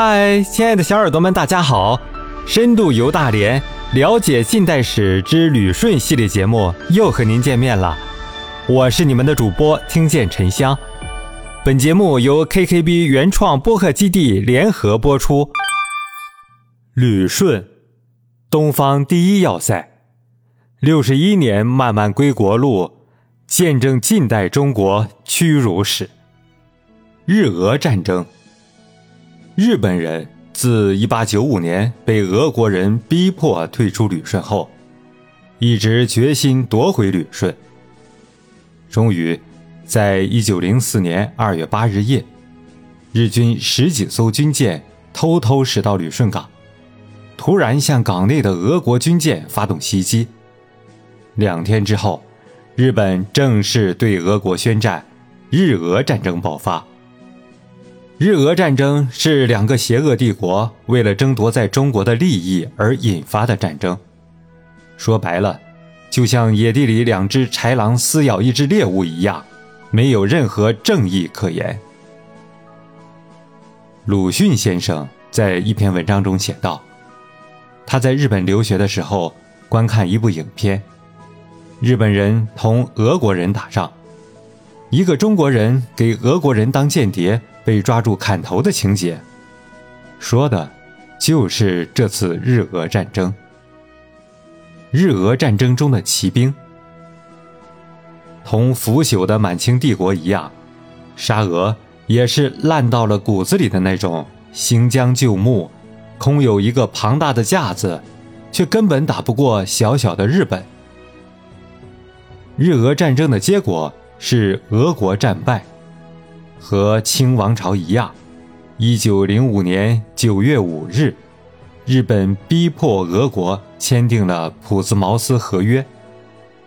嗨，亲爱的小耳朵们，大家好！深度游大连，了解近代史之旅顺系列节目又和您见面了。我是你们的主播听见沉香。本节目由 KKB 原创播客基地联合播出。旅顺，东方第一要塞，六十一年漫漫归国路，见证近代中国屈辱史。日俄战争。日本人自1895年被俄国人逼迫退出旅顺后，一直决心夺回旅顺。终于，在1904年2月8日夜，日军十几艘军舰偷偷驶到旅顺港，突然向港内的俄国军舰发动袭击。两天之后，日本正式对俄国宣战，日俄战争爆发。日俄战争是两个邪恶帝国为了争夺在中国的利益而引发的战争，说白了，就像野地里两只豺狼撕咬一只猎物一样，没有任何正义可言。鲁迅先生在一篇文章中写道：“他在日本留学的时候，观看一部影片，日本人同俄国人打仗，一个中国人给俄国人当间谍。”被抓住砍头的情节，说的，就是这次日俄战争。日俄战争中的骑兵，同腐朽的满清帝国一样，沙俄也是烂到了骨子里的那种，行将就木，空有一个庞大的架子，却根本打不过小小的日本。日俄战争的结果是俄国战败。和清王朝一样，一九零五年九月五日，日本逼迫俄国签订了普兹茅斯合约，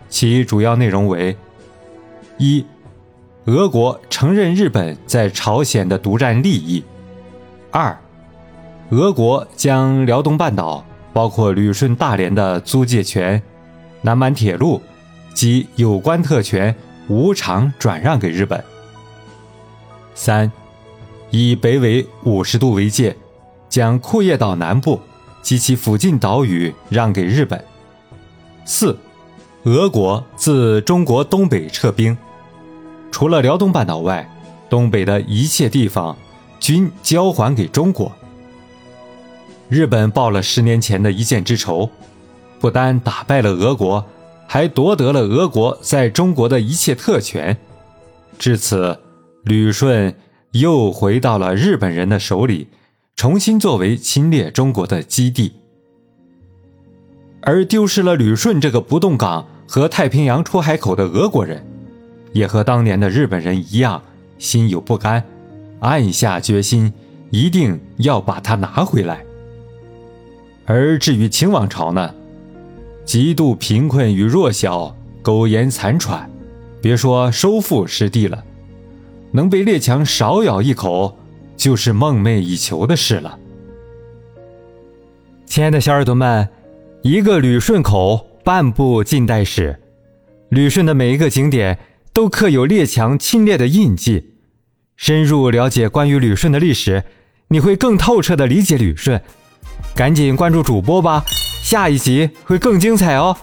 其主要内容为：一、俄国承认日本在朝鲜的独占利益；二、俄国将辽东半岛，包括旅顺、大连的租借权、南满铁路及有关特权无偿转让给日本。三，以北纬五十度为界，将库页岛南部及其附近岛屿让给日本。四，俄国自中国东北撤兵，除了辽东半岛外，东北的一切地方均交还给中国。日本报了十年前的一箭之仇，不单打败了俄国，还夺得了俄国在中国的一切特权。至此。旅顺又回到了日本人的手里，重新作为侵略中国的基地。而丢失了旅顺这个不动港和太平洋出海口的俄国人，也和当年的日本人一样，心有不甘，暗下决心，一定要把它拿回来。而至于清王朝呢，极度贫困与弱小，苟延残喘，别说收复失地了。能被列强少咬一口，就是梦寐以求的事了。亲爱的小耳朵们，一个旅顺口，半部近代史。旅顺的每一个景点都刻有列强侵略的印记。深入了解关于旅顺的历史，你会更透彻的理解旅顺。赶紧关注主播吧，下一集会更精彩哦。